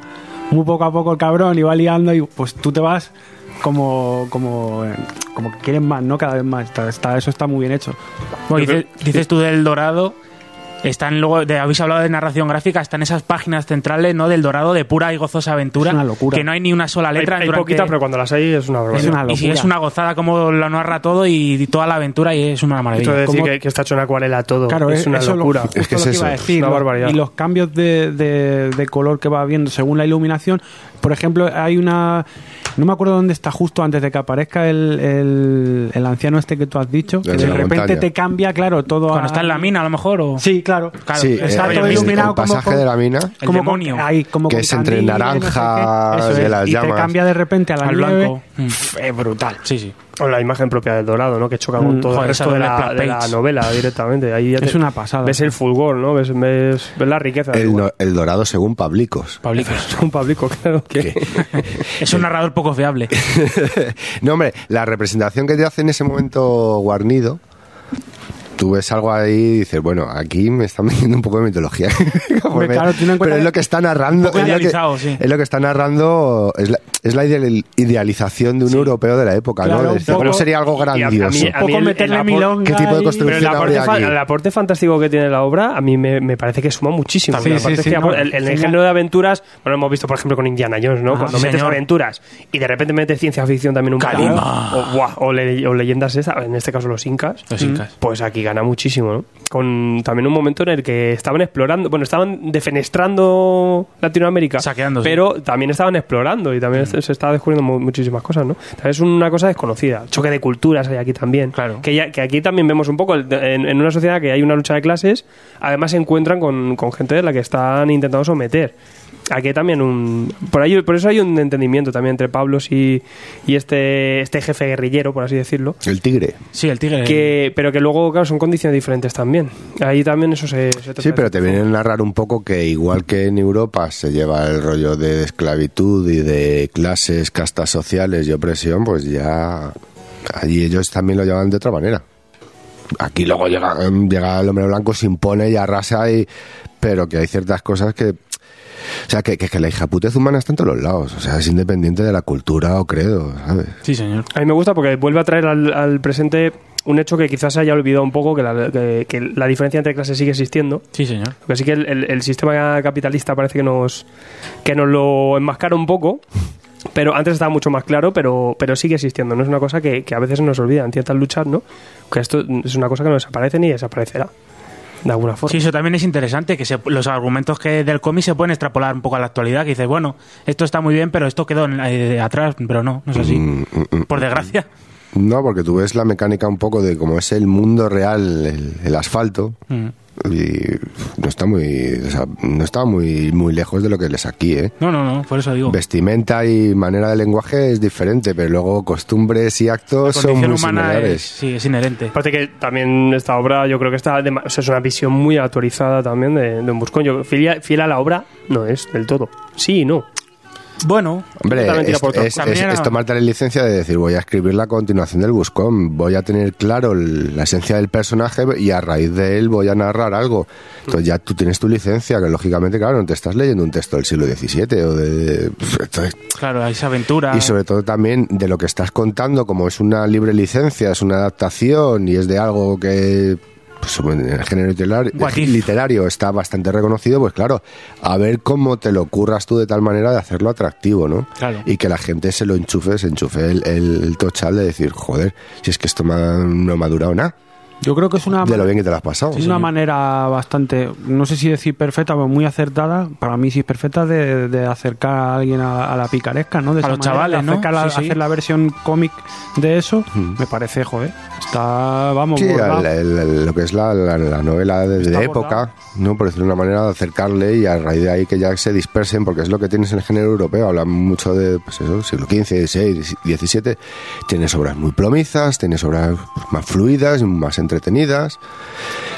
muy poco a poco el cabrón y va liando y pues tú te vas como como como que quieren más, ¿no? Cada vez más. Está, está- eso está muy bien hecho. Bueno, dices, dices tú del dorado. Están luego, de, habéis hablado de narración gráfica, están esas páginas centrales, ¿no? Del Dorado de pura y gozosa aventura. Es una locura. Que no hay ni una sola Hay, letra. hay durante- poquitas, pero cuando las hay es una. Es una y locura. es una gozada como lo narra todo y toda la aventura y es una maravilla. Esto de decir ¿Cómo- que, que está hecho en acuarela todo. Claro, es una lo- locura. justo Es que lo es iba a eso, decir, una lo- barbaridad. Y los cambios de, de- de color que va viendo según la iluminación. Por ejemplo, hay una. No me acuerdo dónde está justo antes de que aparezca el, el, el anciano este que tú has dicho. Que de repente montaña. te cambia, claro, todo. Cuando a- está en la mina, a lo mejor. O... Sí, claro. Claro, sí, está eh, todo el- iluminado el como pasaje de la mina. El como demonio. Ahí, como Que es entre candiles, no sé naranja qué. Eso de es, las y te llamas. cambia de repente a la Al nieve. blanco. Mm. Es brutal. Sí, sí. O la imagen propia del dorado, ¿no? Que choca con Mm, todo joder, el resto de la, de novela directamente. Ahí ya Es te- una pasada. Ves el fulgor, ¿no? Ves, ves, ves la riqueza. El, Igual. no- el dorado según Pablicos. Pablicos. Un Pablico, claro que. es un narrador poco fiable. no, hombre, la representación que te hace en ese momento guarnido, tú ves algo ahí y dices, bueno, aquí me están metiendo un poco de mitología. Hombre, claro, Pero es lo que está narrando. es, lo que, sí. es lo que está narrando, es la, es la ideal- idealización de un europeo de la época, Claro, ¿no? decir, poco- ¿Cómo sería algo a- mí- grandioso? a el- ¿Qué tipo de construcción Pero el aporte, habría aquí? el aporte fantástico que tiene la obra a mí me, me parece que suma muchísimo. Sí, que no, el, género de aventuras, bueno, hemos visto por ejemplo con Indiana Jones, ¿no? Ajá, Cuando metes señor. aventuras y de repente metes ciencia ficción también un poco, o, o le- o leyendas esa, en este caso los incas, Los incas. pues aquí gana muchísimo, ¿no? Con también un momento en el que estaban explorando, bueno, estaban defenestrando Latinoamérica, Saqueando, pero también estaban explorando y también se estaba descubriendo mu- muchísimas cosas, ¿no? Es una cosa desconocida. Choque de culturas hay aquí también. Claro. Que, ya- que aquí también vemos un poco, en, en una sociedad que hay una lucha de clases, además se encuentran con, con gente de la que están intentando someter. Aquí hay también un... Por, ahí, por eso hay un entendimiento también entre Pablos y, y este, este jefe guerrillero, por así decirlo. El tigre. Sí, el tigre. Que, pero que luego, claro, son condiciones diferentes también. Ahí también eso se... se Sí, pero te vienen a narrar un poco que igual que en Europa se lleva el rollo de esclavitud y de clases, castas sociales y opresión, pues ya allí ellos también lo llevan de otra manera. Aquí luego llega, llega el hombre blanco, se impone y arrasa, y, pero que hay ciertas cosas que... O sea, que, que, que la hijaputez humana está en todos los lados. O sea, es independiente de la cultura o credo, ¿sabes? Sí, señor. A mí me gusta porque vuelve a traer al, al presente un hecho que quizás se haya olvidado un poco, que la, que- que la diferencia entre clases sigue existiendo. Sí, señor. Porque sí que el, el- el sistema capitalista parece que nos, que nos lo enmascara un poco. Pero antes estaba mucho más claro, pero, pero sigue existiendo. No es una cosa que, que a veces se nos olvida en ciertas luchas, ¿no? Que esto es una cosa que no desaparece ni desaparecerá. De alguna forma. Sí, eso también es interesante, que se- los argumentos que del cómic se pueden extrapolar un poco a la actualidad, que dices, bueno, esto está muy bien, pero esto quedó en- eh, atrás, pero no, no es así. Mm, mm, mm. Por desgracia. No, porque tú ves la mecánica un poco de cómo es el mundo real, el, el asfalto, Mm. Y no está muy o sea, no está muy muy lejos de lo que les aquí eh No, no, no, por eso digo. vestimenta y manera de lenguaje es diferente pero luego costumbres y La actos son muy humana es, similares sí, es inherente. Aparte que también esta obra yo creo que está o sea, es una visión muy actualizada también de, de un buscón. Yo, fiel, a- fiel a la obra no es del todo. Sí y no. Bueno, Hombre, es, por es- es- es tomarte la licencia de decir voy a escribir la continuación del buscón, voy a tener claro el- la esencia del personaje y a raíz de él voy a narrar algo. Entonces ya tú tienes tu licencia, que lógicamente, claro, no te estás leyendo un texto del siglo XVII o de... entonces, claro, hay esa aventura. Y sobre todo también de lo que estás contando, como es una libre licencia, es una adaptación y es de algo que pues, en el género literario, está bastante reconocido, pues claro, a ver cómo te lo curras tú de tal manera de hacerlo atractivo, ¿no? Claro. Y que la gente se lo enchufe, se enchufe el, el, el tochal de decir, joder, si es que esto me ha- no me ha durado nada, Yo creo que es una, de lo bien que te lo has pasado. es una manera bastante, no sé si decir perfecta, pero muy acertada, para mí sí es perfecta, de, de acercar a alguien a, a la picaresca, ¿no? De A los chavales, ¿no? la- Sí, sí. Hacer la versión cómic de eso, me parece, joder, está, vamos, Sí, el- el- el- lo que es la, la- la novela de, de época. ¿no? por decirlo de una manera, de acercarle y a raíz de ahí que ya se dispersen, porque es lo que tienes en el género europeo. Hablan mucho de pues eso, siglo XV, XVI, XVII. Tienes obras muy plomizas, tienes obras pues, más fluidas, más entretenidas.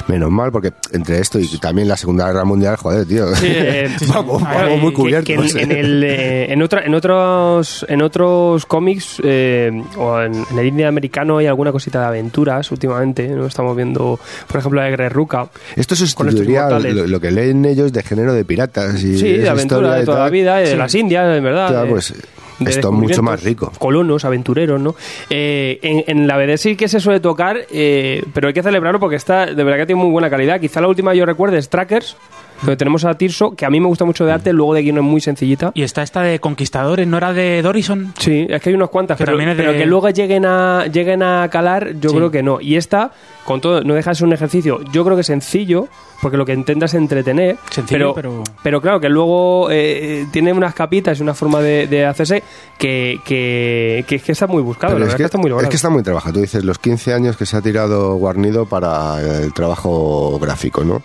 Menos mal, porque entre esto y también la Segunda Guerra Mundial, joder, tío. eh, vamos, a ver, vamos muy cubiertos. que en, en el, eh, en, otra, en otros en otros cómics eh, o en, en el indie americano hay alguna cosita de aventuras últimamente. ¿no? Estamos viendo, por ejemplo, la de Guerreruca. Esto sustituiría lo, lo que leen ellos de género de piratas. Y Sí, de esa aventura historia de toda la vida, de Sí. las Indias, en verdad. Ya, eh. pues, de Esto es mucho más rico. Colonos, aventureros, ¿no? Eh, en, en la BD sí que se suele tocar, eh, pero hay que celebrarlo porque está, de verdad que tiene muy buena calidad. Quizá la última yo recuerde es Trackers, donde tenemos a Tirso, que a mí me gusta mucho de arte, luego de guion es muy sencillita. Y está esta de Conquistadores, ¿no era de Dorison? Sí, es que hay unas cuantas, Que pero, también es de- pero que luego lleguen a, lleguen a calar, yo Sí. creo que no. Y esta, con todo, no deja de ser un ejercicio, yo creo que sencillo, porque lo que intenta es entretener. Sencillo, pero, pero- pero claro, que luego eh, tiene unas capitas y una forma de, de hacerse que, que, que es que está muy buscado, Pero la es, verdad que, está muy es que está muy trabajado. Tú dices los 15 años que se ha tirado Guarnido para el trabajo gráfico, ¿no?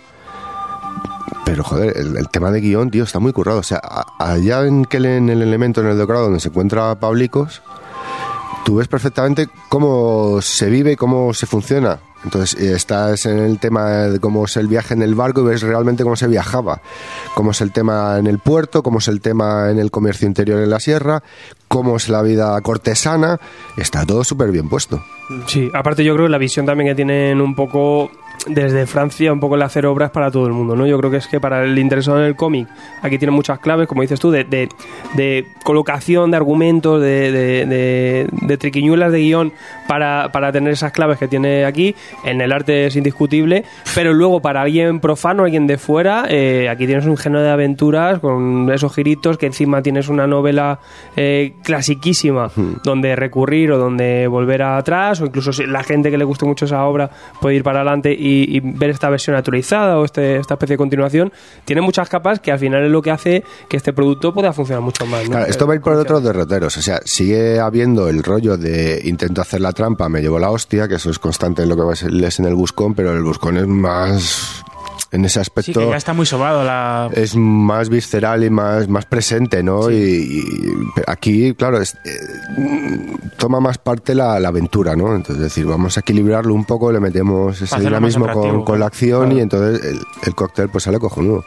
Pero joder, el, el tema de guion, tío, está muy currado. O sea, a- allá en, que en el elemento, en el decorado donde se encuentra Pablicos, tú ves perfectamente cómo se vive y cómo se funciona. Entonces, eh, estás en el tema de cómo es el viaje en el barco y ves realmente cómo se viajaba. Cómo es el tema en el puerto, cómo es el tema en el comercio interior en la sierra, cómo es la vida cortesana. Está todo súper bien puesto. Sí, aparte yo creo que la visión también que tienen un poco desde Francia, un poco el hacer obras para todo el mundo, ¿no? Yo creo que es que para el interesado en el cómic, aquí tienen muchas claves, como dices tú, de, de, de colocación de argumentos, de, de, de- de triquiñuelas de guion para, para tener esas claves que tiene aquí. En el arte es indiscutible, pero luego para alguien profano, alguien de fuera, eh, aquí tienes un género de aventuras con esos giritos, que encima tienes una novela eh, clasiquísima donde recurrir o donde volver atrás, o incluso si la gente que le guste mucho esa obra puede ir para adelante y, y ver esta versión actualizada o este, esta especie de continuación. Tiene muchas capas que al final es lo que hace que este producto pueda funcionar mucho más. ¿no? Claro, esto va a ir por otros derroteros. O sea, sigue habiendo el rollo de intento hacer la trampa, me llevo la hostia, que eso es constante en lo que lees en el buscón, pero el buscón es más. En ese Sí, aspecto. que ya está muy sobado la... es más visceral y más, más presente, ¿no? Y, y aquí, claro, es- eh, toma más parte la, la aventura, ¿no? Entonces, es decir, vamos a equilibrarlo un poco, le metemos ese dinamismo con, con la acción y entonces el, el cóctel pues sale cojonudo.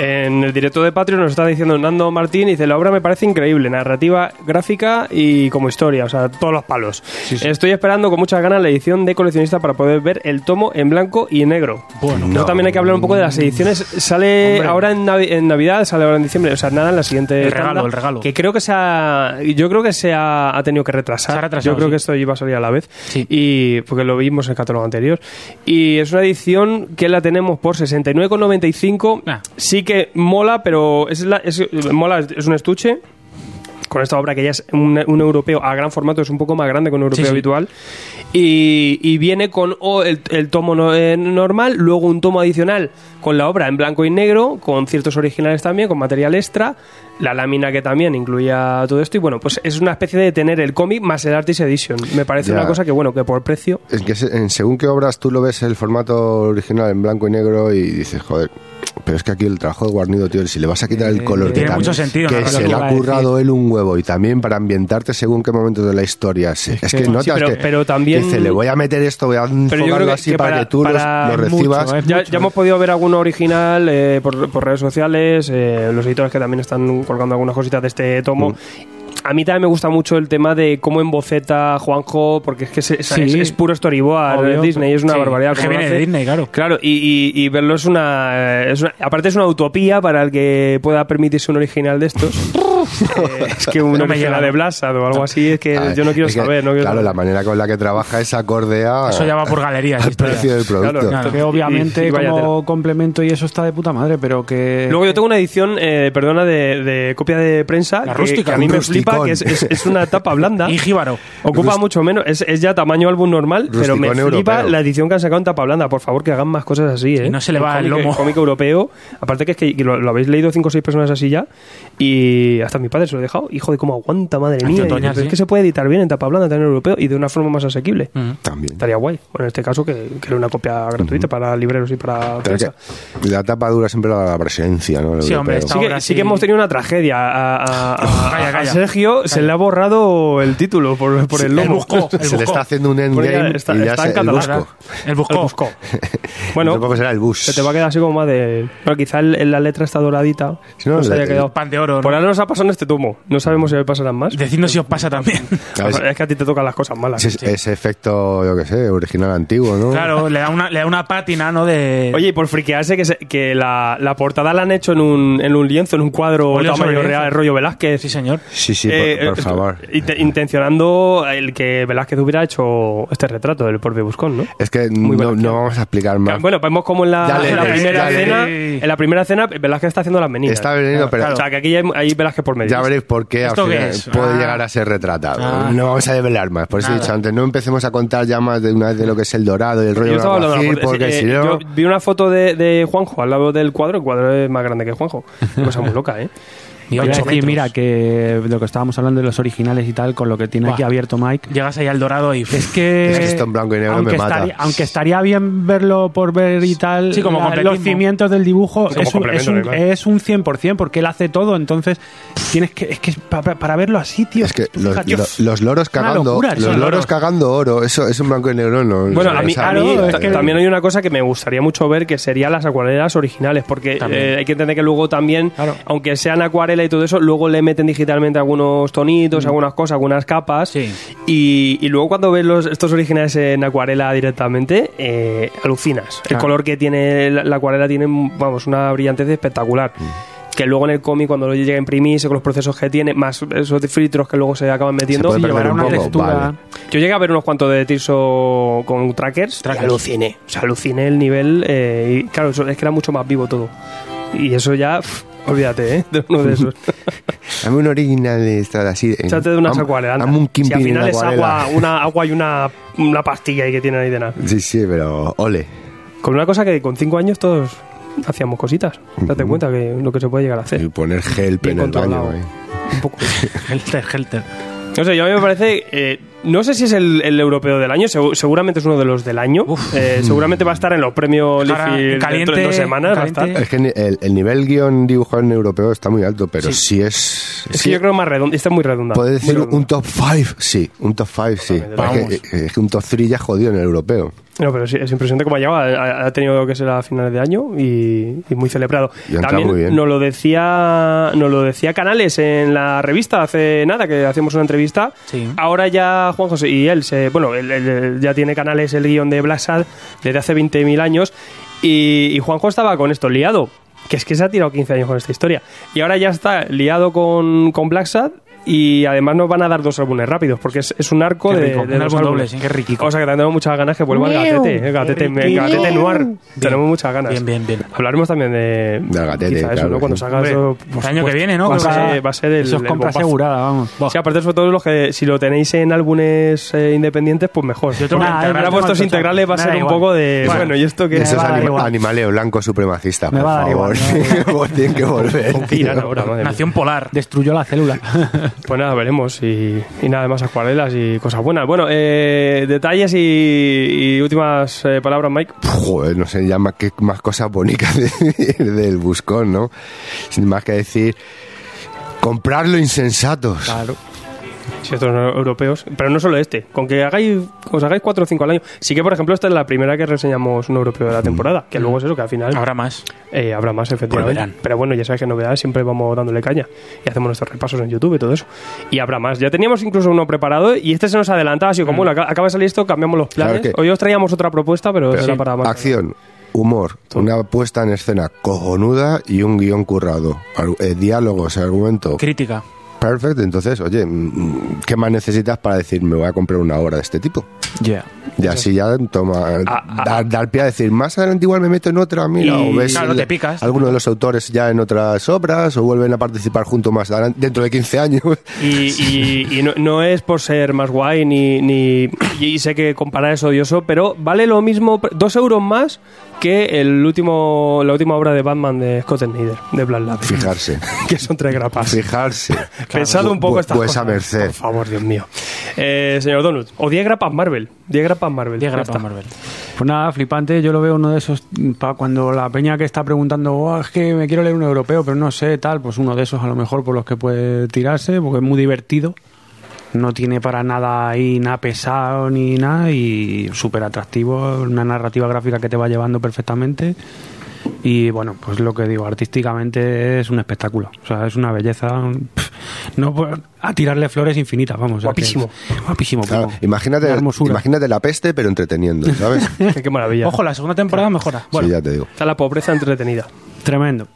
En el directo de Patreon nos está diciendo Nando Martín, dice, la obra me parece increíble, narrativa, gráfica y como historia, o sea, todos los palos. Estoy esperando con muchas ganas la edición de coleccionista para poder ver el tomo en blanco y negro. Bueno, Luego también hay que hablar un poco de las ediciones. Sale Hombre. ahora en, Navi- en Navidad, sale ahora en diciembre, o sea, nada, en la siguiente El regalo, tanda, el regalo. Que creo que se ha, yo creo que se ha, ha tenido que retrasar. Se ha retrasado, yo creo sí. que esto iba a salir a la vez. Sí. Y porque lo vimos en el catálogo anterior. Y es una edición que la tenemos por 69,95. Ah. Sí que mola, pero es, la- es- mola, es un estuche. Con esta obra que ya es un, un europeo a gran formato, es un poco más grande que un europeo Sí, sí. habitual. Y, y viene con el, el tomo no- eh, normal, luego un tomo adicional con la obra en blanco y negro, con ciertos originales también, con material extra, la lámina que también incluía todo esto. Y bueno, pues es una especie de tener el cómic más el Artist Edition. Me parece Ya. una cosa que, bueno, que por precio. Es que según qué obras tú lo ves el formato original en blanco y negro y dices, joder, pero es que aquí el trabajo de Guarnido, tío, si le vas a quitar el color que, tiene mucho sentido, que ¿no? se le ha currado él un huevo y también para ambientarte según qué momentos de la historia. se- es, que, que- notas sí, pero- que, pero también- dice, le voy a meter esto, voy a enfocarlo así que para, para- que tú los- para mucho, recibas. es Ya, mucho, ya hemos podido ver alguno original eh, por, por redes sociales, eh, los editores que también están colgando algunas cositas de este tomo. A mí también me gusta mucho el tema de cómo emboceta Juanjo, porque es que es, es- Sí. es- es puro storyboard. Obvio. Disney es una Sí, barbaridad. que viene de. Disney, claro. Claro, y, y- y verlo es una, es una- Aparte, es una utopía para el que pueda permitirse un original de estos. Eh, es que un No llega, de ¿no? Blasad o algo así, es que Ah, yo no quiero es que, saber. no quiero claro, saber. la manera con la que trabaja es acorde a, Eso ya va por galerías. al historia. precio del producto. Claro, Claro. Que obviamente Y- y vaya como complemento y eso está de puta madre, pero que... Luego yo tengo una edición, eh, perdona, de, de copia de prensa La que, rústica, que a mí me rusticón. Que es, es- es una tapa blanda. Y jíbaro. Ocupa mucho menos, es, es ya tamaño álbum normal, pero me flipa europeo. la edición que han sacado en tapa blanda. Por favor, que hagan más cosas así, ¿eh? Y no se le va el cómic- lomo. cómic europeo, aparte que es que lo, lo habéis leído cinco o seis personas así ya, y hasta mi padre se lo he dejado. Hijo de cómo aguanta, madre mía. Sí. Es que se puede editar bien en tapa blanda, también europeo, y de una forma más asequible. Mm. También. Estaría guay. Bueno, en este caso, que, que era una copia gratuita para libreros y para prensa. la tapa dura siempre la presencia, ¿no? El Sí, hombre, europeo. Sí que, Ahora sí sí. que hemos tenido una tragedia. A, a- a- Calla, a calla. Sergio se le ha borrado el título por, por el El lomo. buscó, el Se le buscó. está haciendo un endgame está- y ya está se, en el catalán. busco. El buscó. El buscó. Bueno, que será el bus. se te va a quedar así como más de... Pero quizá el- en la letra está doradita. Sí, no, no se le- haya quedado. Pan de oro. ¿no? Por ahora nos ha pasado en este tomo. No sabemos si me pasarán más. Decidnos si os pasa también. Ver, Es que a ti te tocan las cosas malas. ese, ese efecto, yo qué sé, original antiguo, ¿no? Claro, le da una, le da una pátina, ¿no? De... Oye, y por friquearse que, se- que la, la portada la han hecho en un, en un lienzo, en un cuadro tamaño real, rollo Velázquez. Sí, señor. Sí, sí, eh, por, por favor. int- intencionando el que Velázquez hubiera hecho este retrato del propio Buscón, ¿no? Es que Muy no, no vamos a explicar más. Bueno, vemos como en la, Dale, en la dale, primera dale. cena, en la primera cena Velázquez está haciendo las meninas. Está venido, pero O sea, que aquí hay, hay Velázquez por medio. ya veréis por qué al ¿Esto qué final es? puede Ah. llegar a ser retratado. Ah. No vamos a develar más. Por eso he Nada. dicho antes, no empecemos a contar ya más de una vez de lo que es el dorado y el rollo Yo estaba hablando de la porque Eh, si no... Yo vi una foto de, de Juanjo al lado del cuadro. El cuadro es más grande que Juanjo. Cosa muy loca, ¿eh? A ocho decir, metros. mira, que lo que estábamos hablando de los originales y tal, con lo que tiene Buah. aquí abierto Mike, Llegas ahí al dorado y... es que... Es que esto en blanco y negro aunque me mata. Estaría, aunque estaría bien verlo por ver y tal, Sí, como la- los cimientos del dibujo Como es un, es, un, es un 100%, porque él hace todo, entonces tienes que... Es que pa- pa- para, verlo así, tío... Es que tú los, lo- los loros cagando, locura, los loros loros. cagando oro, eso es en blanco y negro, no. Bueno, no, a mí, a mí es que- también hay una cosa que me gustaría mucho ver, que serían las acuarelas originales, porque eh, hay que entender que luego también, Claro. aunque sean acuarela y todo eso, luego le meten digitalmente algunos tonitos, algunas cosas, algunas capas, Sí. y, y luego cuando ves los, estos originales en acuarela directamente, eh, alucinas. El Claro. color que tiene la, la acuarela tiene, vamos, una brillantez espectacular. Que luego en el cómic, cuando lo llega a imprimirse con los procesos que tiene, más esos filtros que luego se acaban metiendo, puede llevará un una textura... vale. yo llegué a ver unos cuantos de Tirso con trackers, Trackers. y aluciné. O sea, aluciné el nivel. eh, y claro, es que era mucho más vivo todo. Y eso ya, pff, olvídate, ¿eh? De uno de esos. Dame un original de esta así. Échate de unas acuarelas. Hazme un Si al en final es agua, una, agua y una, una pastilla ahí que tienen ahí de nada. Sí, sí, pero ole. Con una cosa que con cinco años todos hacíamos cositas. Date cuenta que lo que se puede llegar a Y hacer. poner help Bien en el baño. eh. Un poco. Helter, helter. No sé, yo a mí me parece. eh, no sé si es el, el europeo del año, segu- seguramente es uno de los del año. Eh, seguramente va a estar en los premios dentro caliente, de dos semanas. Va a estar. Es que el, el nivel guion dibujado en europeo está muy alto, pero Sí. sí, es. Es sí que yo creo más redondo. Este es muy redonda. Puede decir un top 5, sí, un top 5, sí. Es que, es que un top 3 ya jodido en el europeo. No, pero sí, es impresionante cómo ha llegado. Ha, ha tenido que ser a finales de año y, y muy celebrado. Y También muy bien. nos lo decía nos lo decía Canales en la revista hace nada, que hacíamos una entrevista. Sí. Ahora ya Juan José y él, se, bueno, él, él- él ya tiene Canales el guion de Blasad desde hace 20.000 años y, y Juanjo estaba con esto liado. Que es que se ha tirado 15 años con esta historia. Y ahora ya está liado con, con Black Sad y además nos van a dar dos álbumes rápidos porque es, es un arco Qué de, rico, de un dos álbum doble, sí, qué riquico. Cosa que tenemos muchas ganas que vuelva el gatete, el gatete, el gatete noir. Tenemos muchas ganas. Bien, bien, bien. Hablaremos también de, Del gatete, quizá eso, claro, ¿no? Cuando salga eso. el por año que viene, ¿no? Va a ser, va a ser el. Eso es compra asegurada, vamos. Sí, aparte sobre todo los que si lo tenéis en álbumes eh, independientes, pues mejor. Yo tengo Porque una- ahora tengo vuestros integrales va a ser un poco de Bueno, y esto que Eso es a animaleo blanco supremacista, Me por va a dar favor. igual, Tienen que volver. Nación Polar. Destruyó la célula. Pues nada, veremos y, y nada más acuarelas y cosas buenas. Bueno, eh, detalles y, y últimas eh, palabras, Mike. Joder, no sé ya más, qué más cosas bonitas de- del buscón, ¿no? Sin más que decir, comprarlo insensatos. claro. Si estos son europeos, pero no solo este, con que hagáis, os hagáis 4 o 5 al año. Sí que, por ejemplo, esta es la primera que reseñamos un europeo de la temporada, que luego es eso, que al final Habrá más. eh, habrá más, efectivamente. Volverán. Pero bueno, ya sabes que novedades siempre vamos dándole caña y hacemos nuestros repasos en YouTube y todo eso. Y habrá más. Ya teníamos incluso uno preparado y este se nos adelantaba, así como, bueno, acaba acaba de salir esto, cambiamos los planes. Claro que- Hoy os traíamos otra propuesta, pero, Pero era sí, para más. acción, humor, una puesta en escena cojonuda y un guion currado. Eh, diálogos, argumento. Crítica. Perfecto, entonces, oye, mm, ¿qué más necesitas para decir me voy a comprar una obra de este tipo? Yeah. Y así ya toma, Ah, ah, dar, dar pie a decir, más adelante igual me meto en otra, mira, Y- o ves Claro, te picas. alguno de los autores ya en otras obras, o vuelven a participar junto más adelante, dentro de 15 años. Y, y- y no, no es por ser más guay ni, ni y sé que comparar es odioso, pero vale lo mismo, dos euros más que el último la última obra de Batman de Scott Snyder, de Black Label, Fijarse, que son tres grapas. fijarse. Pensad un poco Bu- estas Pues cosas. a merced. Por favor, Dios mío. Eh, señor Donut, o 10 grapas Marvel. 10 grapas Marvel. 10 Ya grapas. Marvel. Pues nada, flipante. Yo lo veo uno de esos para cuando la peña que está preguntando, "Oh, es que me quiero leer un europeo, pero no sé, tal, pues uno de esos a lo mejor por los que puede tirarse, porque es muy divertido. No tiene para nada ahí nada pesado ni nada y súper atractivo, una narrativa gráfica que te va llevando perfectamente. Y bueno, pues lo que digo, artísticamente es un espectáculo. O sea, es una belleza. pf, No, pues, a tirarle flores infinitas, vamos. Guapísimo. guapísimo. Claro, imagínate, imagínate la peste, pero entreteniendo, ¿sabes? Qué maravilla. Ojo, la segunda temporada mejora. Bueno, sí, ya te digo. Está la pobreza entretenida. Tremendo.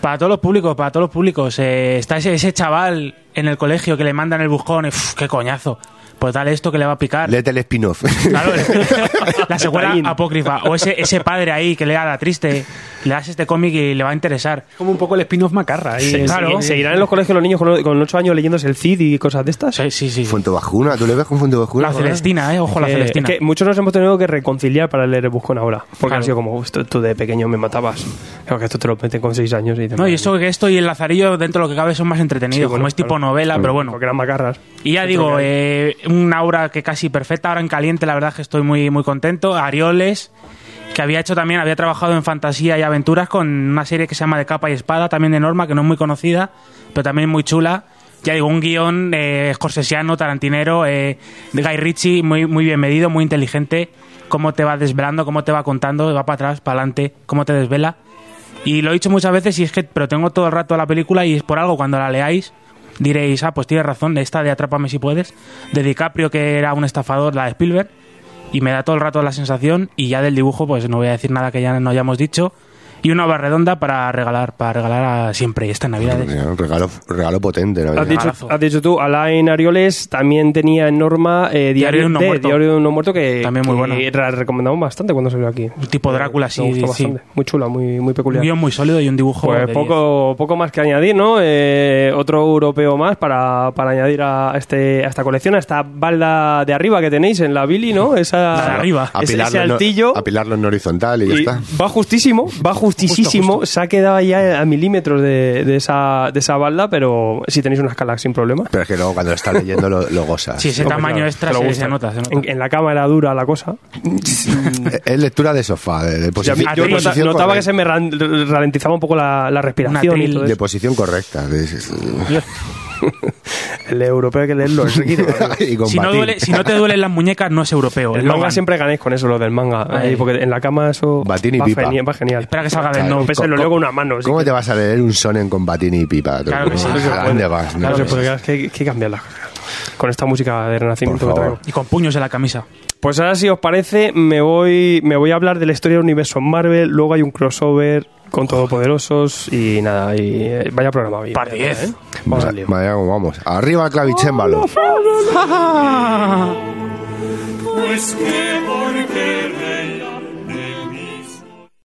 para todos los públicos, para todos los públicos. eh, está ese, ese chaval en el colegio que le mandan el buscón y ¡uf, qué coñazo. Pues dale esto que le va a picar. Léete el spin-off. Claro, la secuela apócrifa. O ese, ese padre ahí que le da la triste, le das este cómic y le va a interesar. Como un poco el spin-off macarra. ahí. Se- claro. se- ¿Seguirán en los colegios los niños con, con 8 años leyéndose el CID y cosas de estas? Sí, sí, sí. Fuente Bajuna, ¿tú le ves con Fuente Bajuna? La? Celestina, eh. Ojo, la Eh, Celestina. es que muchos nos hemos tenido que reconciliar para leer el buscón ahora. Porque Claro. han sido como, esto, tú de pequeño me matabas. Claro que esto te lo meten con 6 años y No, y eso que esto y el Lazarillo dentro de lo que cabe son más entretenidos, como es tipo novela, pero bueno. Porque eran macarras. Y ya digo, eh, una obra que casi perfecta, ahora en caliente, la verdad es que estoy muy, muy contento. Arioles, que había hecho también, había trabajado en fantasía y aventuras con una serie que se llama De capa y espada, también de Norma, que no es muy conocida, pero también muy chula. Ya digo, un guion eh, scorsesiano, tarantinero, eh, de Guy Ritchie, muy, muy bien medido, muy inteligente. Cómo te va desvelando, cómo te va contando, va para atrás, para adelante, cómo te desvela. Y lo he dicho muchas veces, y es que, pero tengo todo el rato la película y es por algo, cuando la leáis, diréis, ah, pues tienes razón, esta de Atrápame si puedes, de DiCaprio, que era un estafador, la de Spielberg, y me da todo el rato la sensación, y ya del dibujo, pues no voy a decir nada que ya no hayamos dicho, y una obra redonda para regalar, para regalar a siempre, esta Navidades. Un regalo, regalo potente, ¿no? Has dicho, has dicho tú, Alain Arioles también tenía en Norma eh, Diario, de un muerto. Diario de un no muerto que, También muy que buena. la recomendamos bastante cuando salió aquí. Un tipo Drácula, sí, gustó sí. Muy chula, muy, muy Un peculiar. guion muy sólido y un dibujo Pues de poco, poco más que añadir, ¿no? Eh, otro europeo más para, para añadir a, este, a esta colección, a esta balda de arriba que tenéis en la Billy, ¿no? Esa, La de arriba. ese, ese Apilarlo, en- altillo. apilarlo en horizontal y ya y está. va justísimo, va justísimo. Justo, Se ha quedado ya a milímetros de, de esa, de esa balda, pero si tenéis una escala sin problema. Pero es que luego cuando lo estás leyendo lo, lo gozas. Sí, ese Hombre, tamaño claro, extra se, se nota, se nota. En, en la cama era dura la cosa. es lectura de sofá, de, posición, mí- a yo ti- nota- notaba que se me ralentizaba un poco la, la respiración y todo de posición correcta. de- El europeo hay que leerlo Si no, duele, si no te duelen las muñecas, no es europeo. El manga siempre ganéis con eso, lo del manga. Ay. Ahí, porque en la cama eso Batín y va, pipa. genial, va genial. Espera que salga del Claro, no. Lo con una mano. ¿Cómo te vas a leer un sonen con batín y pipa? Claro que sí. ¿A dónde vas? Claro, No se sé. puede, es que hay que cambiar las cosas. Con esta música de renacimiento que traigo. Y con puños en la camisa. Pues ahora, si os parece, me voy, me voy a hablar de la historia del universo Marvel. Luego hay un crossover con Todopoderosos y nada. Y eh, vaya programa. hoy. Par Vaya, 10. ¿eh? Vamos al lío. Cómo vamos. Arriba clavichémbalo. Pues que porque